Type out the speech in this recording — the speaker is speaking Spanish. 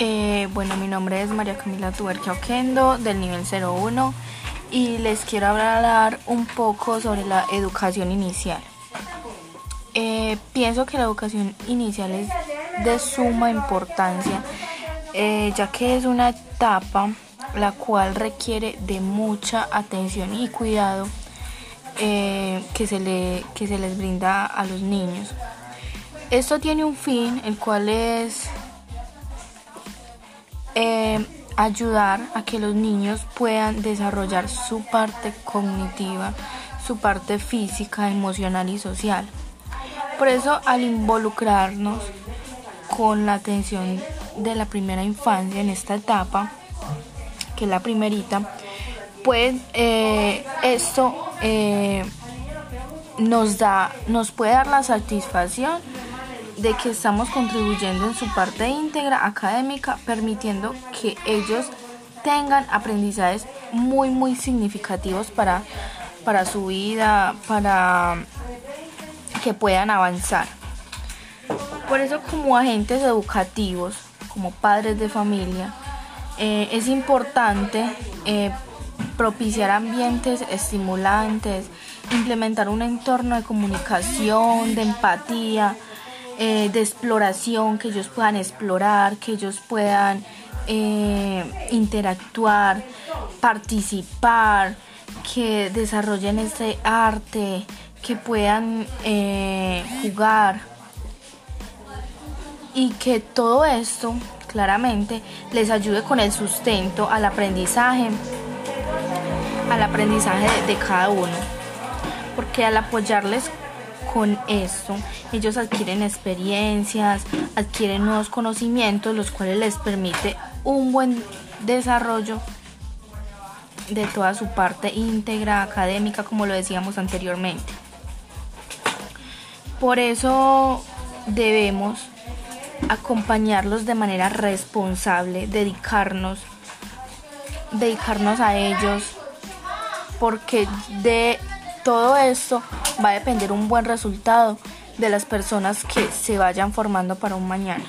Eh, bueno, mi nombre es María Camila Tuberquia Oquendo del nivel 01 y les quiero hablar un poco sobre la educación inicial. Eh, pienso que la educación inicial es de suma importancia eh, ya que es una etapa la cual requiere de mucha atención y cuidado que, se le, que se les brinda a los niños. Esto tiene un fin, el cual es eh, ayudar a que los niños puedan desarrollar su parte cognitiva, su parte física, emocional y social. Por eso al involucrarnos con la atención de la primera infancia en esta etapa, que es la primerita, pues eh, esto eh, nos da, nos puede dar la satisfacción de que estamos contribuyendo en su parte íntegra académica, permitiendo que ellos tengan aprendizajes muy, muy significativos para, para su vida, para que puedan avanzar. Por eso como agentes educativos, como padres de familia, eh, es importante eh, propiciar ambientes estimulantes, implementar un entorno de comunicación, de empatía, eh, de exploración, que ellos puedan explorar, que ellos puedan eh, interactuar, participar, que desarrollen ese arte, que puedan eh, jugar y que todo esto claramente les ayude con el sustento al aprendizaje, al aprendizaje de cada uno. Porque al apoyarles con esto ellos adquieren experiencias, adquieren nuevos conocimientos, los cuales les permite un buen desarrollo de toda su parte íntegra, académica, como lo decíamos anteriormente. Por eso debemos acompañarlos de manera responsable, dedicarnos, dedicarnos a ellos, porque de todo esto va a depender un buen resultado de las personas que se vayan formando para un mañana.